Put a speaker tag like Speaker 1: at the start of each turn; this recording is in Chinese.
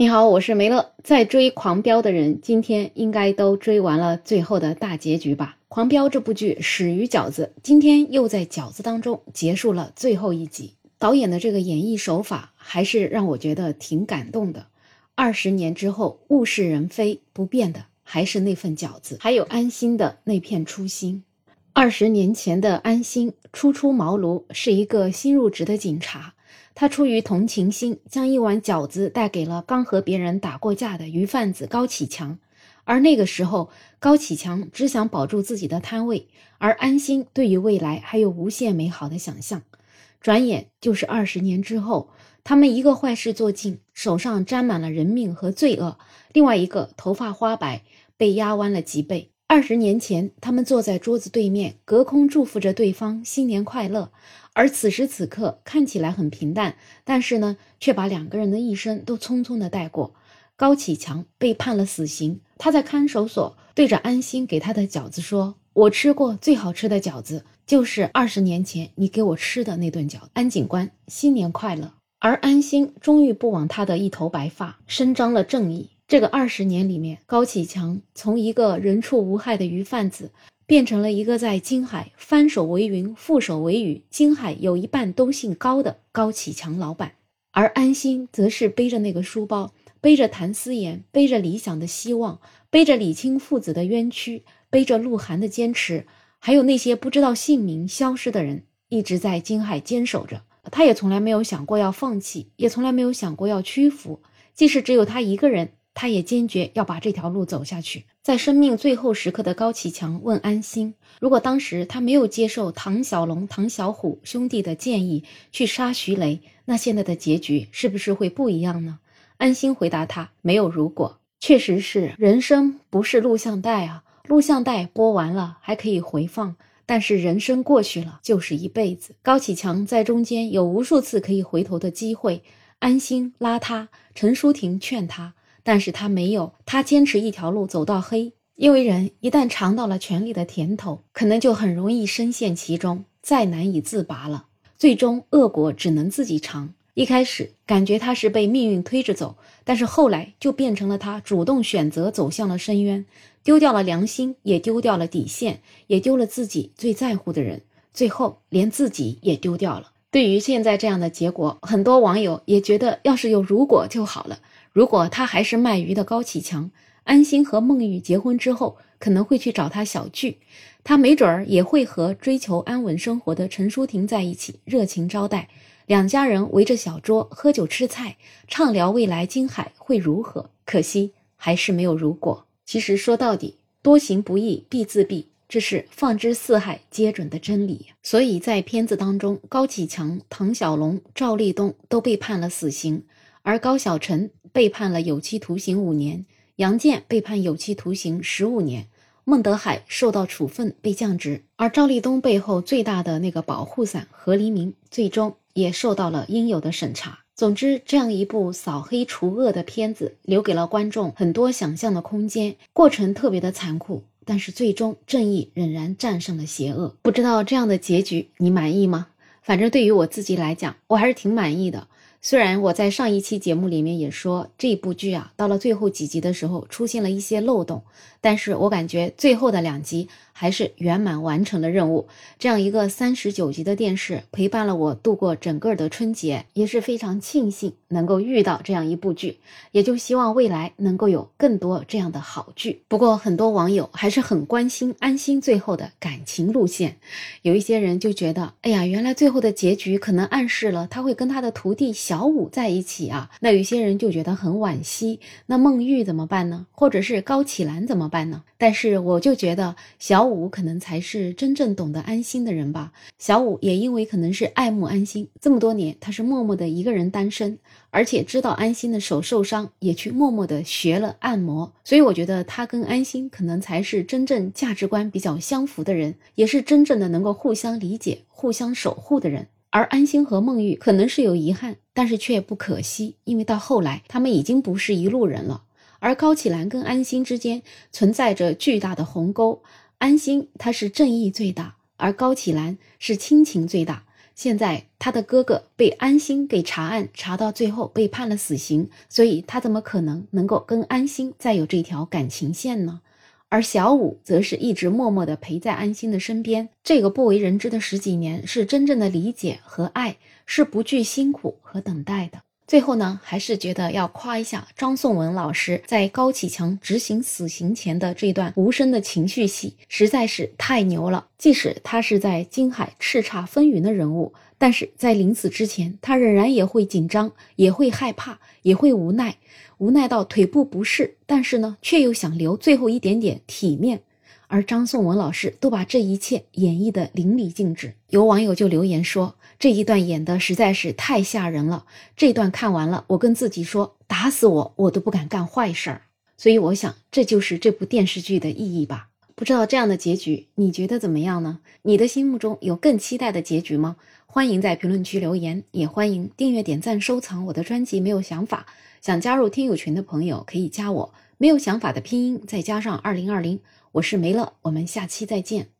Speaker 1: 你好，我是梅乐。在追《狂飙》的人，今天应该都追完了最后的大结局吧？《狂飙》这部剧始于饺子，今天又在饺子当中结束了最后一集。导演的这个演绎手法，还是让我觉得挺感动的。二十年之后，物是人非，不变的还是那份饺子，还有安心的那片初心。二十年前的安心，初出茅庐，是一个新入职的警察。他出于同情心，将一碗饺子带给了刚和别人打过架的鱼贩子高启强。而那个时候，高启强只想保住自己的摊位，而安心对于未来还有无限美好的想象。转眼就是二十年之后，他们一个坏事做尽，手上沾满了人命和罪恶；另外一个头发花白，被压弯了脊背。二十年前，他们坐在桌子对面，隔空祝福着对方新年快乐。而此时此刻看起来很平淡，但是呢，却把两个人的一生都匆匆的带过。高启强被判了死刑，他在看守所对着安心给他的饺子说：“我吃过最好吃的饺子，就是二十年前你给我吃的那顿饺子。”安警官，新年快乐！而安心终于不枉他的一头白发，伸张了正义。这个二十年里面，高启强从一个人畜无害的鱼贩子。变成了一个在金海翻手为云，覆手为雨，金海有一半都姓高的高启强老板，而安心则是背着那个书包，背着谭思妍，背着理想的希望，背着李清父子的冤屈，背着鹿晗的坚持，还有那些不知道姓名消失的人，一直在金海坚守着。他也从来没有想过要放弃，也从来没有想过要屈服，即使只有他一个人。他也坚决要把这条路走下去。在生命最后时刻的高启强问安心：“如果当时他没有接受唐小龙、唐小虎兄弟的建议去杀徐雷，那现在的结局是不是会不一样呢？”安心回答他：“没有如果，确实是人生不是录像带啊，录像带播完了还可以回放，但是人生过去了就是一辈子。高启强在中间有无数次可以回头的机会，安心拉他，陈淑婷劝他。”但是他没有，他坚持一条路走到黑。因为人一旦尝到了权力的甜头，可能就很容易深陷其中，再难以自拔了。最终恶果只能自己尝。一开始感觉他是被命运推着走，但是后来就变成了他主动选择走向了深渊，丢掉了良心，也丢掉了底线，也丢了自己最在乎的人，最后连自己也丢掉了。对于现在这样的结果，很多网友也觉得，要是有如果就好了。如果他还是卖鱼的高启强，安心和孟玉结婚之后，可能会去找他小聚，他没准儿也会和追求安稳生活的陈淑婷在一起热情招待，两家人围着小桌喝酒吃菜，畅聊未来金海会如何。可惜还是没有如果。其实说到底，多行不义必自毙，这是放之四海皆准的真理。所以在片子当中，高启强、唐小龙、赵立东都被判了死刑。而高晓晨被判了有期徒刑五年，杨健被判有期徒刑十五年，孟德海受到处分被降职，而赵立东背后最大的那个保护伞何黎明最终也受到了应有的审查。总之，这样一部扫黑除恶的片子，留给了观众很多想象的空间，过程特别的残酷，但是最终正义仍然战胜了邪恶。不知道这样的结局你满意吗？反正对于我自己来讲，我还是挺满意的。虽然我在上一期节目里面也说这部剧啊，到了最后几集的时候出现了一些漏洞，但是我感觉最后的两集还是圆满完成了任务。这样一个三十九集的电视陪伴了我度过整个的春节，也是非常庆幸能够遇到这样一部剧，也就希望未来能够有更多这样的好剧。不过很多网友还是很关心安心最后的感情路线，有一些人就觉得，哎呀，原来最后的结局可能暗示了他会跟他的徒弟。小五在一起啊，那有些人就觉得很惋惜。那孟玉怎么办呢？或者是高启兰怎么办呢？但是我就觉得小五可能才是真正懂得安心的人吧。小五也因为可能是爱慕安心，这么多年他是默默的一个人单身，而且知道安心的手受伤，也去默默的学了按摩。所以我觉得他跟安心可能才是真正价值观比较相符的人，也是真正的能够互相理解、互相守护的人。而安心和孟玉可能是有遗憾，但是却不可惜，因为到后来他们已经不是一路人了。而高启兰跟安心之间存在着巨大的鸿沟，安心他是正义最大，而高启兰是亲情最大。现在他的哥哥被安心给查案，查到最后被判了死刑，所以他怎么可能能够跟安心再有这条感情线呢？而小五则是一直默默地陪在安心的身边。这个不为人知的十几年，是真正的理解和爱，是不惧辛苦和等待的。最后呢，还是觉得要夸一下张颂文老师在高启强执行死刑前的这段无声的情绪戏，实在是太牛了。即使他是在金海叱咤风云的人物，但是在临死之前，他仍然也会紧张，也会害怕，也会无奈，无奈到腿部不适，但是呢，却又想留最后一点点体面。而张颂文老师都把这一切演绎得淋漓尽致。有网友就留言说。这一段演的实在是太吓人了，这段看完了，我跟自己说，打死我我都不敢干坏事儿。所以我想，这就是这部电视剧的意义吧。不知道这样的结局你觉得怎么样呢？你的心目中有更期待的结局吗？欢迎在评论区留言，也欢迎订阅、点赞、收藏我的专辑。没有想法，想加入听友群的朋友可以加我，没有想法的拼音再加上二零二零，我是梅乐，我们下期再见。